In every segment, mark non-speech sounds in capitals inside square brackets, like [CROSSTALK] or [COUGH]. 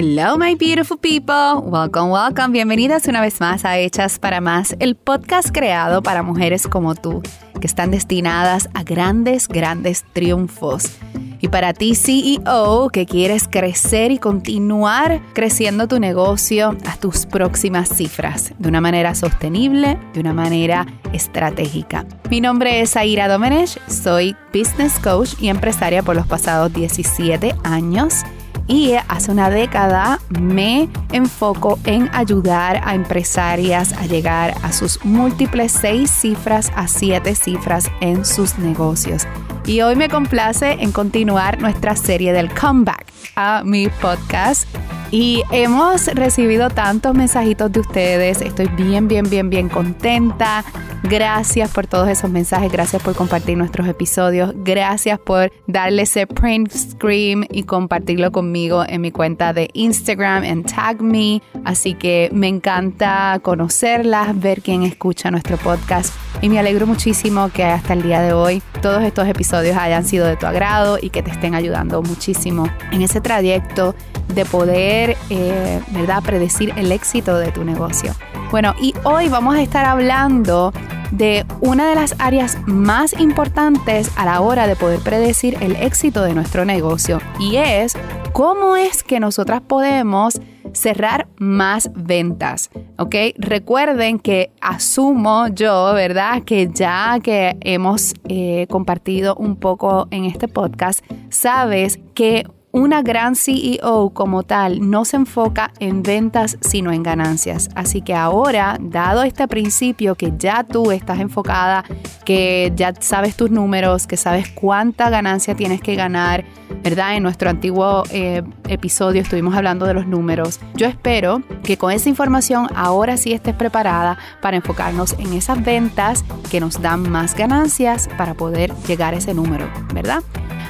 Hello, my beautiful people. Welcome, welcome. Bienvenidas una vez más a Hechas para Más, el podcast creado para mujeres como tú, que están destinadas a grandes, grandes triunfos. Y para ti, CEO, que quieres crecer y continuar creciendo tu negocio a tus próximas cifras de una manera sostenible, de una manera estratégica. Mi nombre es Aira Domenech, soy business coach y empresaria por los pasados 17 años y hace una década me enfoco en ayudar a empresarias a llegar a sus múltiples seis cifras a siete cifras en sus negocios. Y hoy me complace en continuar nuestra serie del comeback a mi podcast y hemos recibido tantos mensajitos de ustedes. Estoy bien, bien, bien, bien contenta. Gracias por todos esos mensajes. Gracias por compartir nuestros episodios. Gracias por darle ese print screen y compartirlo conmigo en mi cuenta de Instagram en Tag Me. Así que me encanta conocerlas, ver quién escucha nuestro podcast. Y me alegro muchísimo que hasta el día de hoy todos estos episodios hayan sido de tu agrado y que te estén ayudando muchísimo en ese trayecto de poder, eh, ¿verdad?, predecir el éxito de tu negocio. Bueno, y hoy vamos a estar hablando de una de las áreas más importantes a la hora de poder predecir el éxito de nuestro negocio y es cómo es que nosotras podemos cerrar más ventas, ¿ok? Recuerden que asumo yo, ¿verdad? Que ya que hemos eh, compartido un poco en este podcast, sabes que una gran CEO como tal no se enfoca en ventas sino en ganancias. Así que ahora, dado este principio que ya tú estás enfocada, que ya sabes tus números, que sabes cuánta ganancia tienes que ganar, ¿verdad? En nuestro antiguo eh, episodio estuvimos hablando de los números. Yo espero que con esa información ahora sí estés preparada para enfocarnos en esas ventas que nos dan más ganancias para poder llegar a ese número, ¿verdad?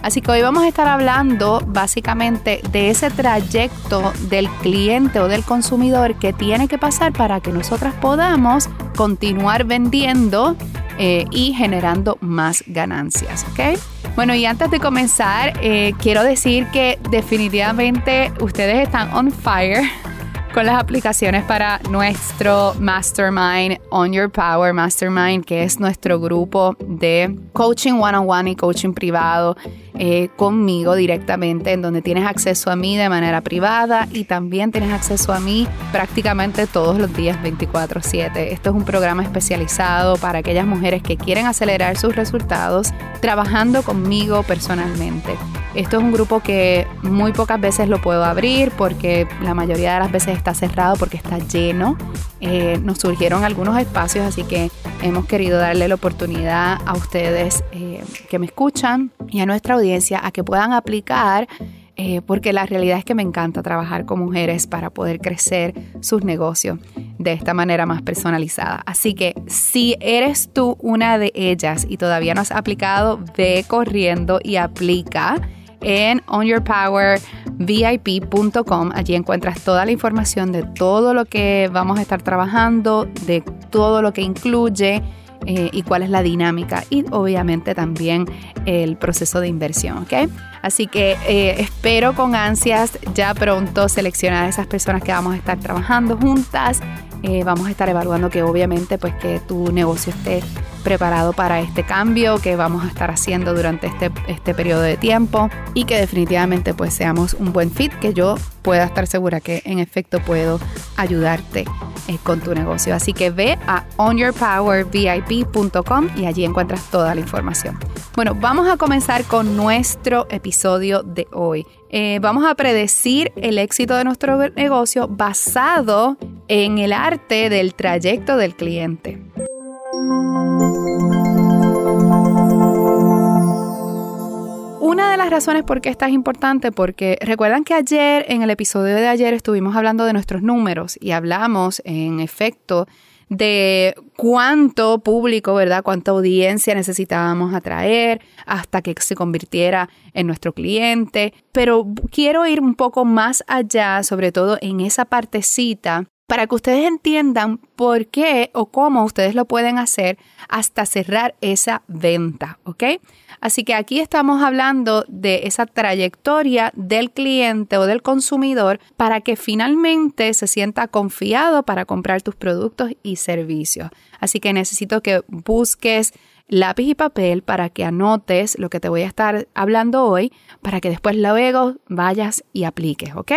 Así que hoy vamos a estar hablando básicamente de ese trayecto del cliente o del consumidor que tiene que pasar para que nosotras podamos continuar vendiendo eh, y generando más ganancias, ¿ok? Bueno, y antes de comenzar, eh, quiero decir que definitivamente ustedes están on fire [LAUGHS] con las aplicaciones para nuestro Mastermind On Your Power Mastermind, que es nuestro grupo de coaching one-on-one -on -one y coaching privado eh, conmigo directamente, en donde tienes acceso a mí de manera privada y también tienes acceso a mí prácticamente todos los días 24/7. Esto es un programa especializado para aquellas mujeres que quieren acelerar sus resultados trabajando conmigo personalmente. Esto es un grupo que muy pocas veces lo puedo abrir porque la mayoría de las veces está cerrado porque está lleno. Eh, nos surgieron algunos espacios, así que hemos querido darle la oportunidad a ustedes eh, que me escuchan y a nuestra audiencia a que puedan aplicar eh, porque la realidad es que me encanta trabajar con mujeres para poder crecer sus negocios de esta manera más personalizada. Así que si eres tú una de ellas y todavía no has aplicado, ve corriendo y aplica en onyourpowervip.com. Allí encuentras toda la información de todo lo que vamos a estar trabajando, de todo lo que incluye eh, y cuál es la dinámica y obviamente también el proceso de inversión. Así que eh, espero con ansias ya pronto seleccionar a esas personas que vamos a estar trabajando juntas. Eh, vamos a estar evaluando que obviamente pues que tu negocio esté preparado para este cambio que vamos a estar haciendo durante este, este periodo de tiempo y que definitivamente pues seamos un buen fit, que yo pueda estar segura que en efecto puedo ayudarte eh, con tu negocio. Así que ve a onyourpowervip.com y allí encuentras toda la información. Bueno, vamos a comenzar con nuestro episodio de hoy. Eh, vamos a predecir el éxito de nuestro negocio basado en el arte del trayecto del cliente. Una de las razones por qué esta es importante, porque recuerdan que ayer, en el episodio de ayer, estuvimos hablando de nuestros números y hablamos, en efecto, de cuánto público, ¿verdad? Cuánta audiencia necesitábamos atraer hasta que se convirtiera en nuestro cliente. Pero quiero ir un poco más allá, sobre todo en esa partecita para que ustedes entiendan por qué o cómo ustedes lo pueden hacer hasta cerrar esa venta, ¿ok? Así que aquí estamos hablando de esa trayectoria del cliente o del consumidor para que finalmente se sienta confiado para comprar tus productos y servicios. Así que necesito que busques lápiz y papel para que anotes lo que te voy a estar hablando hoy para que después luego vayas y apliques, ¿ok?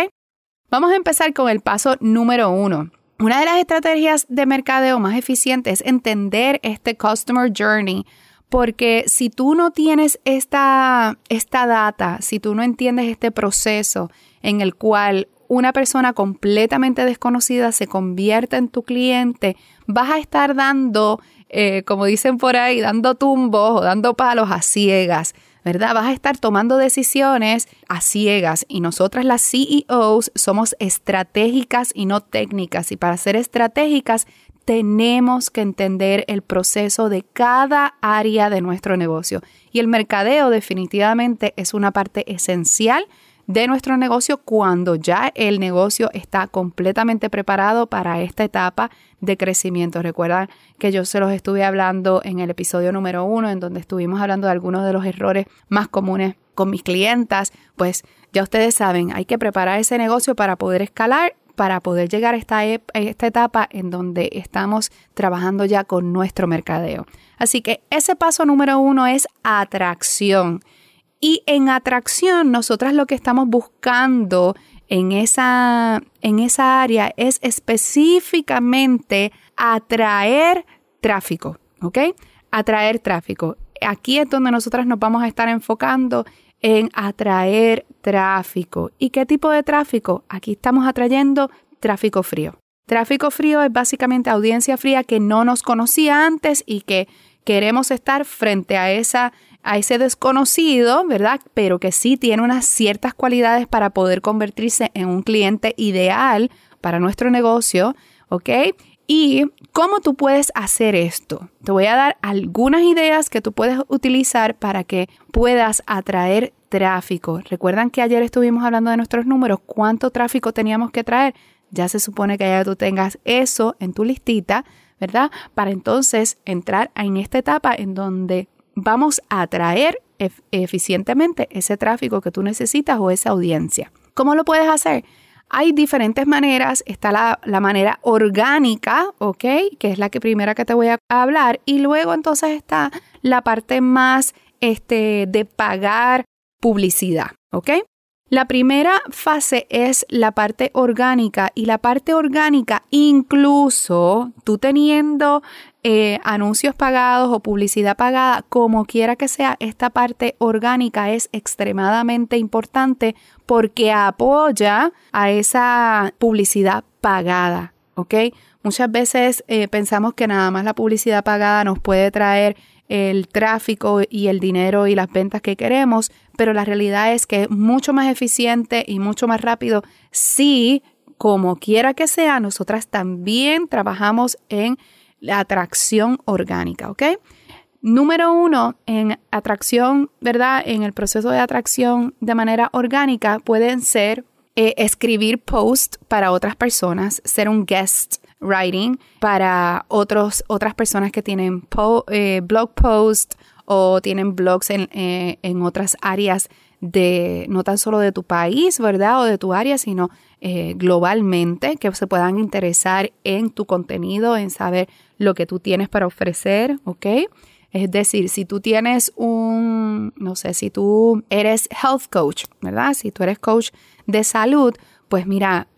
Vamos a empezar con el paso número uno. Una de las estrategias de mercadeo más eficientes es entender este Customer Journey, porque si tú no tienes esta, esta data, si tú no entiendes este proceso en el cual una persona completamente desconocida se convierte en tu cliente, vas a estar dando, eh, como dicen por ahí, dando tumbos o dando palos a ciegas. ¿Verdad? Vas a estar tomando decisiones a ciegas y nosotras las CEOs somos estratégicas y no técnicas y para ser estratégicas tenemos que entender el proceso de cada área de nuestro negocio y el mercadeo definitivamente es una parte esencial de nuestro negocio cuando ya el negocio está completamente preparado para esta etapa de crecimiento. Recuerdan que yo se los estuve hablando en el episodio número uno, en donde estuvimos hablando de algunos de los errores más comunes con mis clientas. Pues ya ustedes saben, hay que preparar ese negocio para poder escalar para poder llegar a esta, esta etapa en donde estamos trabajando ya con nuestro mercadeo. Así que ese paso número uno es atracción. Y en atracción, nosotras lo que estamos buscando en esa, en esa área es específicamente atraer tráfico, ¿ok? Atraer tráfico. Aquí es donde nosotras nos vamos a estar enfocando en atraer tráfico. ¿Y qué tipo de tráfico? Aquí estamos atrayendo tráfico frío. Tráfico frío es básicamente audiencia fría que no nos conocía antes y que queremos estar frente a esa a ese desconocido, ¿verdad? Pero que sí tiene unas ciertas cualidades para poder convertirse en un cliente ideal para nuestro negocio, ¿ok? ¿Y cómo tú puedes hacer esto? Te voy a dar algunas ideas que tú puedes utilizar para que puedas atraer tráfico. Recuerdan que ayer estuvimos hablando de nuestros números, cuánto tráfico teníamos que traer. Ya se supone que ya tú tengas eso en tu listita, ¿verdad? Para entonces entrar en esta etapa en donde vamos a atraer eficientemente ese tráfico que tú necesitas o esa audiencia. ¿Cómo lo puedes hacer? Hay diferentes maneras. Está la, manera orgánica, ¿ok? Que es la que primera que te voy a hablar. Y luego entonces está la parte más este, de pagar publicidad, ¿ok? La primera fase es la parte orgánica y la parte orgánica incluso tú teniendo eh, anuncios pagados o publicidad pagada, como quiera que sea, esta parte orgánica es extremadamente importante porque apoya a esa publicidad pagada, ¿ok? Muchas veces eh, pensamos que nada más la publicidad pagada nos puede traer el tráfico y el dinero y las ventas que queremos, pero la realidad es que es mucho más eficiente y mucho más rápido si, como quiera que sea, nosotras también trabajamos en la atracción orgánica, ¿ok? Número uno, en atracción, ¿verdad? En el proceso de atracción de manera orgánica pueden ser eh, escribir posts para otras personas, ser un guest writing para otros, otras personas que tienen eh, blog posts o tienen blogs en, eh, en, otras áreas de, no tan solo de tu país, ¿verdad? O de tu área, sino eh, globalmente, que se puedan interesar en tu contenido, en saber lo que tú tienes para ofrecer, ¿ok? Es decir, si tú tienes un, no sé, si tú eres health coach, ¿verdad? Si tú eres coach de salud, pues mira,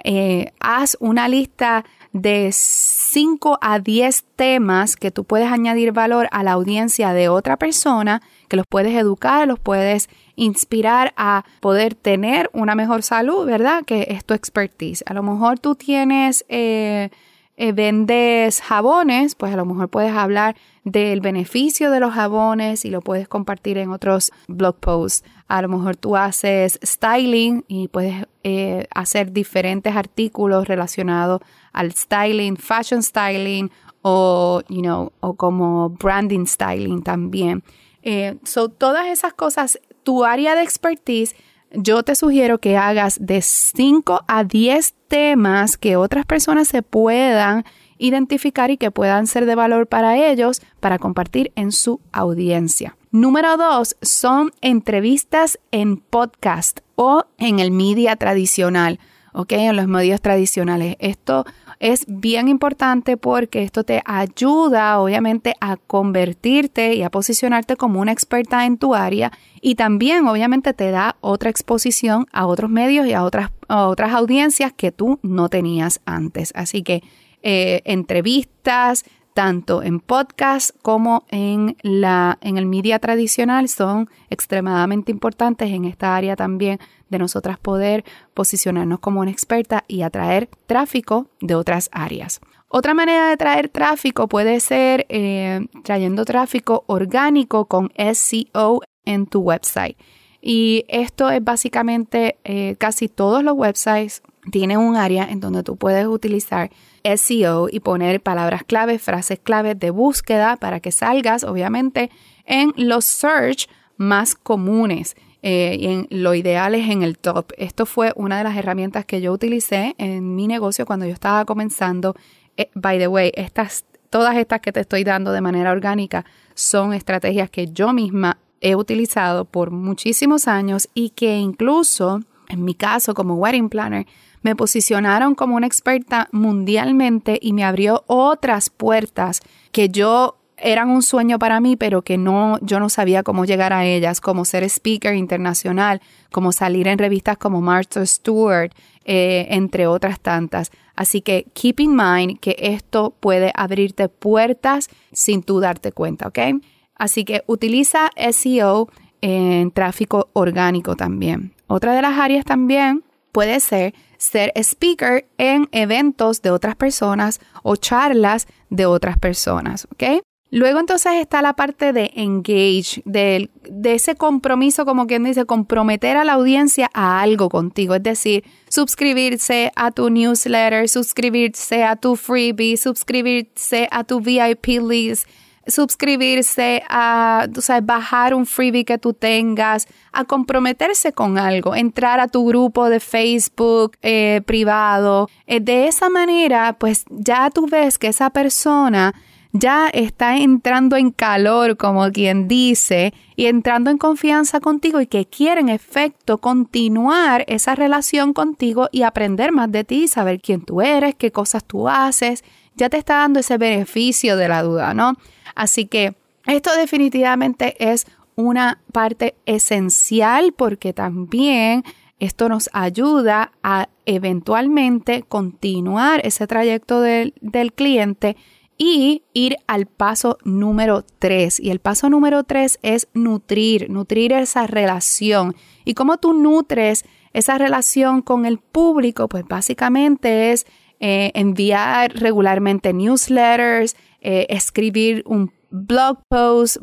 haz una lista de 5 a 10 temas que tú puedes añadir valor a la audiencia de otra persona, que los puedes educar, los puedes inspirar a poder tener una mejor salud, ¿verdad? Que es tu expertise. A lo mejor tú tienes, eh, eh, vendes jabones, pues a lo mejor puedes hablar del beneficio de los jabones y lo puedes compartir en otros blog posts. A lo mejor tú haces styling y puedes eh, hacer diferentes artículos relacionados al styling, fashion styling o, you know, o como branding styling también. Eh, so, todas esas cosas, tu área de expertise, yo te sugiero que hagas de 5 a 10 temas que otras personas se puedan identificar y que puedan ser de valor para ellos para compartir en su audiencia. Número dos son entrevistas en podcast o en el media tradicional, ¿ok? En los medios tradicionales. Esto es bien importante porque esto te ayuda obviamente a convertirte y a posicionarte como una experta en tu área y también obviamente te da otra exposición a otros medios y a otras, otras audiencias que tú no tenías antes. Así que eh, entrevistas, tanto en podcast como en, la, en el media tradicional son extremadamente importantes en esta área también de nosotras poder posicionarnos como una experta y atraer tráfico de otras áreas. Otra manera de traer tráfico puede ser eh, trayendo tráfico orgánico con SEO en tu website. Y esto es básicamente eh, casi todos los websites tienen un área en donde tú puedes utilizar SEO y poner palabras claves, frases claves de búsqueda para que salgas, obviamente, en los search más comunes. Eh, y en, lo ideal es en el top. Esto fue una de las herramientas que yo utilicé en mi negocio cuando yo estaba comenzando. Eh, by the way, estas, todas estas que te estoy dando de manera orgánica son estrategias que yo misma he utilizado por muchísimos años y que incluso en mi caso como wedding planner me posicionaron como una experta mundialmente y me abrió otras puertas que yo eran un sueño para mí, pero que no, yo no sabía cómo llegar a ellas, como ser speaker internacional, como salir en revistas como Martha Stewart, eh, entre otras tantas. Así que keep in mind que esto puede abrirte puertas sin tú darte cuenta, ¿ok? Así que utiliza SEO en tráfico orgánico también. Otra de las áreas también puede ser ser speaker en eventos de otras personas o charlas de otras personas, ¿ok? Luego entonces está la parte de engage, de, de, ese compromiso, como quien dice, comprometer a la audiencia a algo contigo, es decir, suscribirse a tu newsletter, suscribirse a tu freebie, suscribirse a tu VIP list, suscribirse, a bajar un freebie que tú tengas, a comprometerse con algo, entrar a tu grupo de Facebook eh, privado. Eh, de esa manera, pues ya tú ves que esa persona ya está entrando en calor, como quien dice, y entrando en confianza contigo y que quiere en efecto continuar esa relación contigo y aprender más de ti, saber quién tú eres, qué cosas tú haces, ya te está dando ese beneficio de la duda, ¿no? Así que esto definitivamente es una parte esencial porque también esto nos ayuda a eventualmente continuar ese trayecto del, del cliente y ir al paso número tres. Y el paso número tres es nutrir, nutrir esa relación. ¿Y cómo tú nutres esa relación con el público? Pues básicamente es eh, enviar regularmente newsletters, eh, escribir un blog post,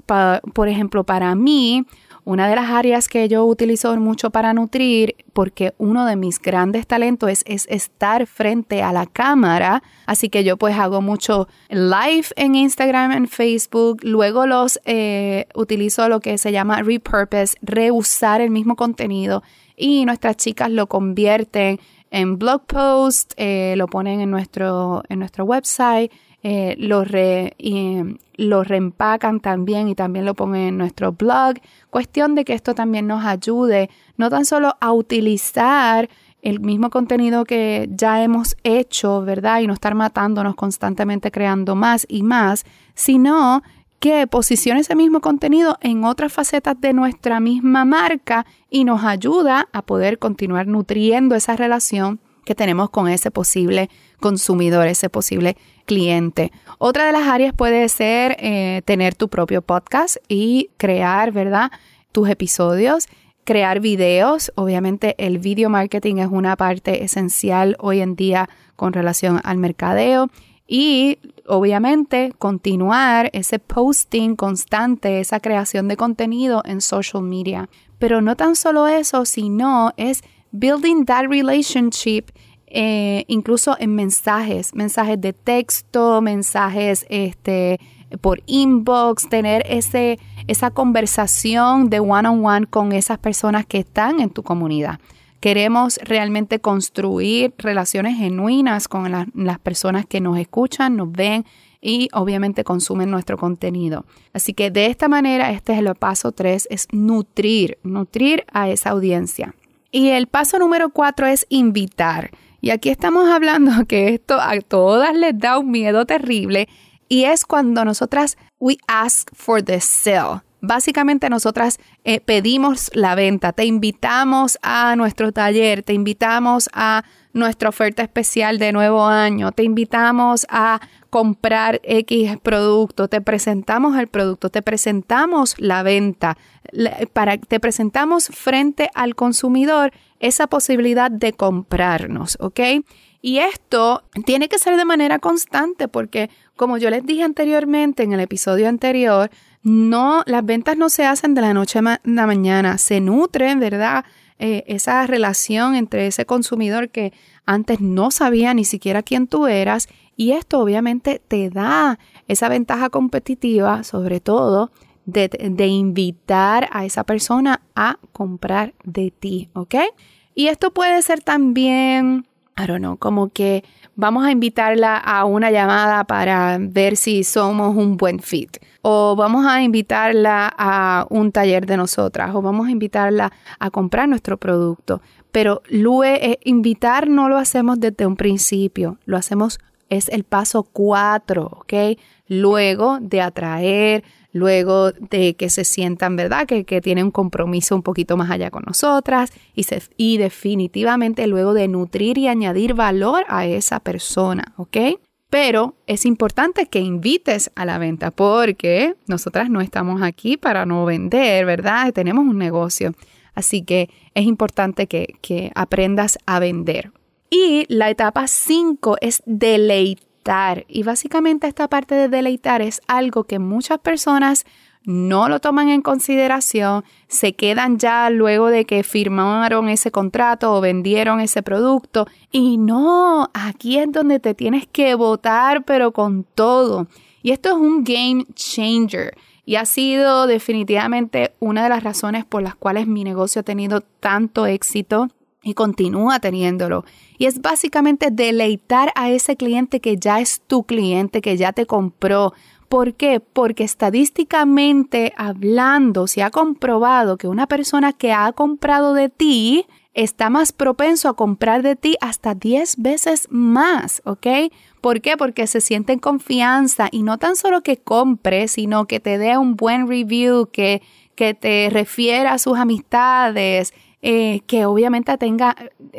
por ejemplo, para mí, una de las áreas que yo utilizo mucho para nutrir, porque uno de mis grandes talentos es, es, estar frente a la cámara, así que yo pues hago mucho live en Instagram, en Facebook, luego los eh, utilizo lo que se llama repurpose, reusar el mismo contenido. Y nuestras chicas lo convierten en blog post, eh, lo ponen en nuestro, en nuestro website eh, lo, lo reempacan también y también lo ponen en nuestro blog. Cuestión de que esto también nos ayude no tan solo a utilizar el mismo contenido que ya hemos hecho, ¿verdad? Y no estar matándonos constantemente creando más y más, sino que posicione ese mismo contenido en otras facetas de nuestra misma marca y nos ayuda a poder continuar nutriendo esa relación que tenemos con ese posible consumidor, ese posible cliente. Otra de las áreas puede ser eh, tener tu propio podcast y crear, ¿verdad? Tus episodios, crear videos. Obviamente el video marketing es una parte esencial hoy en día con relación al mercadeo. Y obviamente continuar ese posting constante, esa creación de contenido en social media. Pero no tan solo eso, sino es building that relationship eh, incluso en mensajes, mensajes de texto, mensajes este, por inbox, tener ese, esa conversación de one on one con esas personas que están en tu comunidad. Queremos realmente construir relaciones genuinas con las personas que nos escuchan, nos ven y obviamente consumen nuestro contenido. Así que de esta manera, este es el paso 3, es nutrir, nutrir a esa audiencia. Y el paso número 4 es invitar. Y aquí estamos hablando que esto a todas les da un miedo terrible y es cuando nosotras we ask for the sale. Básicamente nosotras eh, pedimos la venta, te invitamos a nuestro taller, te invitamos a nuestra oferta especial de nuevo año, te invitamos a comprar X producto, te presentamos el producto, te presentamos la venta, para, te presentamos frente al consumidor esa posibilidad de comprarnos, ¿ok? Y esto tiene que ser de manera constante porque, como yo les dije anteriormente en el episodio anterior, no, las ventas no se hacen de la noche a la mañana, se nutren, ¿verdad? Eh, esa relación entre ese consumidor que antes no sabía ni siquiera quién tú eras y esto obviamente te da esa ventaja competitiva, sobre todo de, de, invitar a esa persona a comprar de ti, ¿ok? Y esto puede ser también, I don't know, como que vamos a invitarla a una llamada para ver si somos un buen fit. O vamos a invitarla a un taller de nosotras. O vamos a invitarla a comprar nuestro producto. Pero luego, eh, invitar no lo hacemos desde un principio. Lo hacemos, es el paso cuatro, ¿ok? Luego de atraer, luego de que se sientan, ¿verdad? Que, que tienen un compromiso un poquito más allá con nosotras y, y definitivamente luego de nutrir y añadir valor a esa persona, ¿ok? Pero es importante que invites a la venta porque nosotras no estamos aquí para no vender, ¿verdad? Tenemos un negocio. Así que es importante que, que aprendas a vender. Y la etapa 5 es deleitar y básicamente esta parte de deleitar es algo que muchas personas no lo toman en consideración, se quedan ya luego de que firmaron ese contrato o vendieron ese producto. Y no, aquí es donde te tienes que votar, pero con todo. Y esto es un game changer. Y ha sido definitivamente una de las razones por las cuales mi negocio ha tenido tanto éxito y continúa teniéndolo. Y es básicamente deleitar a ese cliente que ya es tu cliente, que ya te compró. ¿Por qué? Porque estadísticamente hablando, se ha comprobado que una persona que ha comprado de ti está más propenso a comprar de ti hasta 10 veces más, ¿ok? ¿Por qué? Porque se siente en confianza y no tan solo que compre, sino que te dé un buen review, que, que te refiera a sus amistades, eh, que obviamente tenga,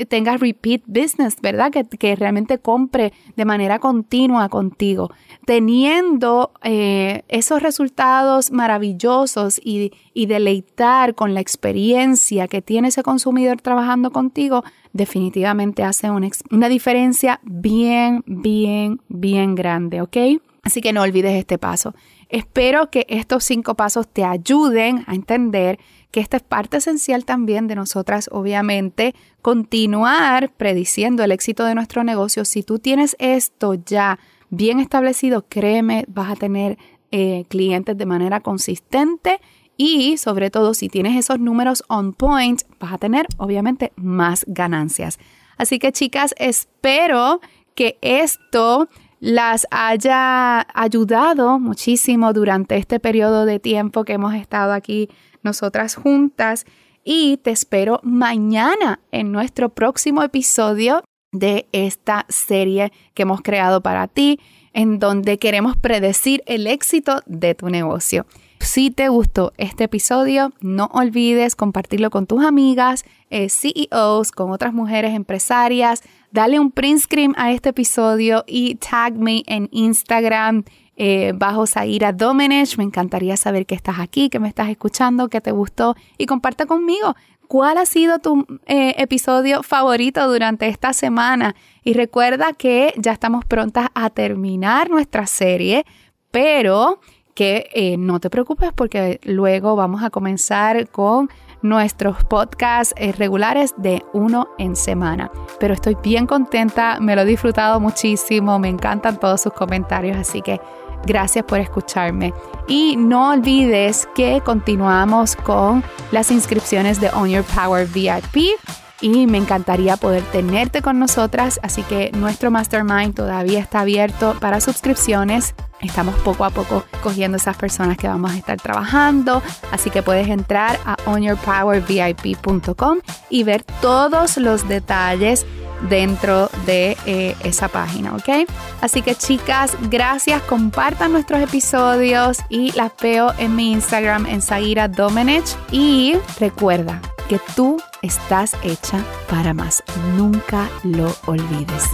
tenga repeat business, ¿verdad? Que, realmente compre de manera continua contigo. Teniendo eh, esos resultados maravillosos y, deleitar con la experiencia que tiene ese consumidor trabajando contigo, definitivamente hace una diferencia bien, bien, bien grande, ¿ok? Así que no olvides este paso. Espero que estos cinco pasos te ayuden a entender que esta es parte esencial también de nosotras, obviamente, continuar prediciendo el éxito de nuestro negocio. Si tú tienes esto ya bien establecido, créeme, vas a tener eh, clientes de manera consistente y sobre todo si tienes esos números on point, vas a tener obviamente más ganancias. Así que chicas, espero que esto las haya ayudado muchísimo durante este periodo de tiempo que hemos estado aquí nosotras juntas y te espero mañana en nuestro próximo episodio de esta serie que hemos creado para ti, en donde queremos predecir el éxito de tu negocio. Si te gustó este episodio, no olvides compartirlo con tus amigas, eh, CEOs, con otras mujeres empresarias. Dale un print screen a este episodio y tag me en Instagram eh, bajo Zaira Domenech. Me encantaría saber que estás aquí, que me estás escuchando, que te gustó y comparte conmigo cuál ha sido tu eh, episodio favorito durante esta semana. Y recuerda que ya estamos prontas a terminar nuestra serie, pero que eh, no te preocupes porque luego vamos a comenzar con nuestros podcasts regulares de uno en semana. Pero estoy bien contenta, me lo he disfrutado muchísimo, me encantan todos sus comentarios, así que Gracias por escucharme. Y no olvides que continuamos con las inscripciones de On Your Power VIP y me encantaría poder tenerte con nosotras, así que nuestro mastermind todavía está abierto para suscripciones. Estamos poco a poco cogiendo esas personas que vamos a estar trabajando, así que puedes entrar a onyourpowervip.com y ver todos los detalles dentro de eh, esa página, ¿ok? Así que chicas, gracias, compartan nuestros episodios y las veo en mi Instagram en Zaira Domenech y recuerda que tú estás hecha para más, nunca lo olvides.